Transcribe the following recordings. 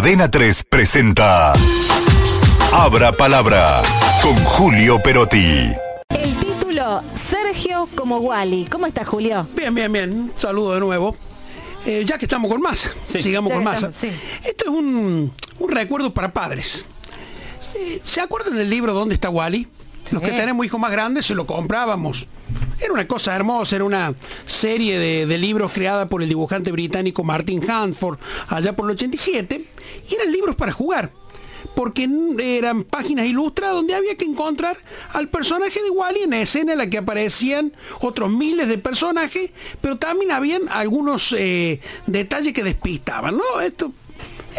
Adena 3 presenta Abra Palabra con Julio Perotti. El título, Sergio como Wally. ¿Cómo está Julio? Bien, bien, bien. Saludo de nuevo. Eh, ya que estamos con más, sigamos Ya con más. sí. Esto es un, un recuerdo para padres. Eh, ¿Se acuerdan del libro ¿Dónde está Wally? Los que tenemos hijos más grandes se lo comprábamos. Era una cosa hermosa, era una serie de, libros creada por el dibujante británico Martin Hanford allá por el 87. Y eran libros para jugar. Porque eran páginas ilustradas donde había que encontrar al personaje de Wally en escena en la que aparecían otros miles de personajes, pero también habían algunos eh, detalles que despistaban, ¿no? Esto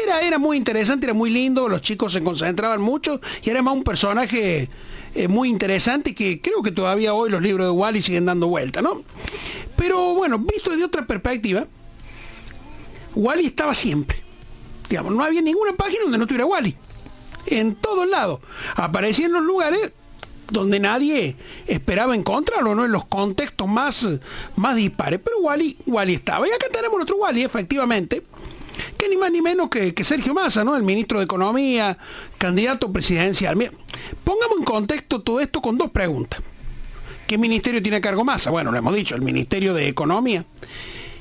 era, era muy interesante, era muy lindo, los chicos se concentraban mucho y era más un personaje eh, muy interesante que creo que todavía hoy los libros de Wally siguen dando vuelta, ¿no? Pero bueno, visto desde otra perspectiva, Wally estaba siempre. Digamos, no había ninguna página donde no estuviera Wally. En todos lados. Aparecía en los lugares donde nadie esperaba encontrarlo, ¿no? En los contextos más, más dispares. Pero Wally, Wally estaba. Y acá tenemos otro Wally, efectivamente, que ni más ni menos que, que Sergio Massa, ¿no? El ministro de Economía, candidato presidencial. Pongamos en contexto todo esto con dos preguntas. ¿Qué ministerio tiene cargo Massa? Bueno, lo hemos dicho, el Ministerio de Economía.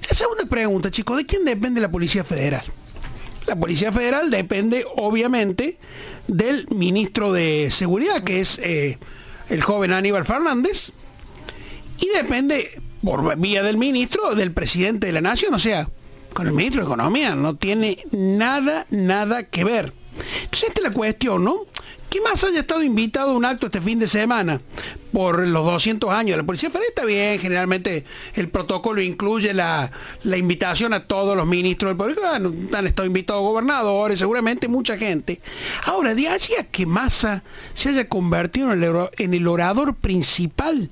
La segunda pregunta, chicos, ¿de quién depende la Policía Federal? La Policía Federal depende, obviamente, del ministro de Seguridad, que es eh, el joven Aníbal Fernández, y depende, por vía del ministro, del presidente de la Nación, o sea, con el ministro de Economía, no tiene nada, nada que ver. Entonces, esta es la cuestión, ¿no? Que más haya estado invitado a un acto este fin de semana por los 200 años la Policía Federal, está bien, generalmente el protocolo incluye la, la invitación a todos los ministros del Poder han, estado invitados gobernadores, seguramente mucha gente. Ahora, de allí a que Massa se haya convertido en el orador principal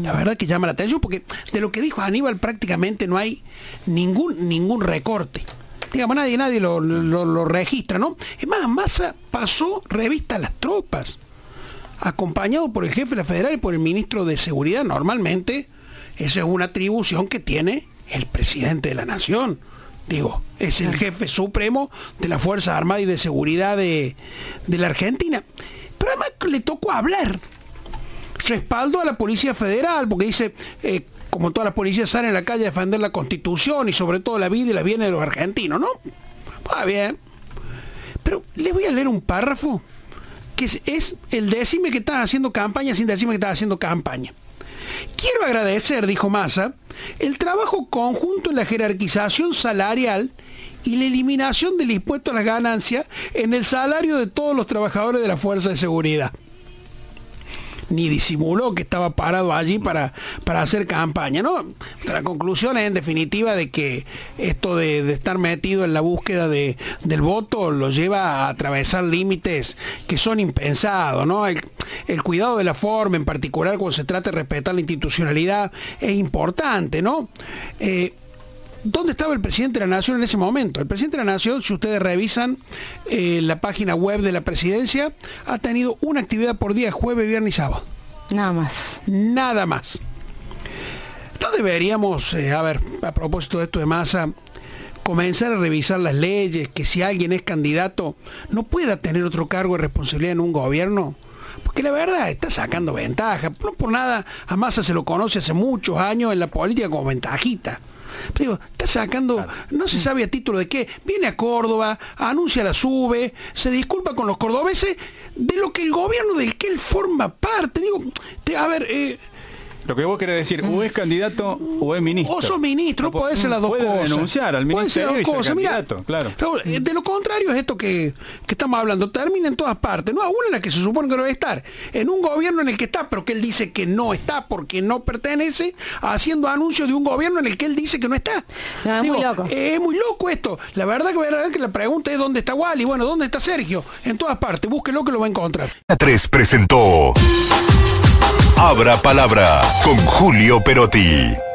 la verdad que llama la atención porque de lo que dijo Aníbal prácticamente no hay ningún ningún recorte. Digamos, nadie, nadie lo, lo- lo registra, ¿no? Es más, Massa pasó revista a las tropas, acompañado por el jefe de la federal y por el ministro de Seguridad. Normalmente, esa es una atribución que tiene el presidente de la nación. Digo, es el jefe supremo de las Fuerzas Armadas y de Seguridad de, de la Argentina. Pero además le tocó hablar respaldo a la Policía Federal, porque dice, eh, como todas las policías salen a la calle a defender la Constitución y sobre todo la vida y la bienes de los argentinos, ¿no? Va bien. Pero les voy a leer un párrafo que es, el decime que están haciendo campaña sin decirme que están haciendo campaña. Quiero agradecer, dijo Massa, el trabajo conjunto en la jerarquización salarial y la eliminación del impuesto a las ganancias en el salario de todos los trabajadores de la Fuerza de Seguridad ni disimuló que estaba parado allí para, para hacer campaña. ¿no? La conclusión es en definitiva de que esto de, de estar metido en la búsqueda de- del voto lo lleva a atravesar límites que son impensados. ¿no? El, cuidado de la forma, en particular cuando se trata de respetar la institucionalidad, es importante. ¿no? Eh, ¿Dónde estaba el presidente de la Nación en ese momento? El presidente de la Nación, si ustedes revisan eh, la página web de la presidencia, ha tenido una actividad por día, jueves, viernes y sábado. Nada más. Nada más. No deberíamos, eh, a ver, a propósito de esto de masa, comenzar a revisar las leyes, que si alguien es candidato no pueda tener otro cargo de responsabilidad en un gobierno. Porque la verdad está sacando ventaja. No por nada, a Massa se lo conoce hace muchos años en la política como ventajita. Digo, está sacando, no se sabe a título de qué, viene a Córdoba, anuncia la sube, se disculpa con los cordobeses de lo que el gobierno del que él forma parte. Digo, te- a ver, eh, Lo que vos querés decir, o es candidato o es ministro. o sos ministro, No, puede ser las dos puede cosas. renunciar al Puede ser ministerio y las ser cosas. Mira, candidato, claro. Raúl, eh, de lo contrario es esto que, que estamos hablando. Termina en todas partes. No, a una en la que se supone que no debe estar. En un gobierno en el que está, pero que él dice que no está porque no pertenece, haciendo anuncios de un gobierno en el que él dice que no está. No, es muy loco. eh, Es muy loco esto. La verdad que, verdad que la pregunta es dónde está Wally. Bueno, ¿dónde está Sergio? En todas partes. Búsquelo que lo va a encontrar. Adena 3 presentó Abra Palabra con Julio Perotti.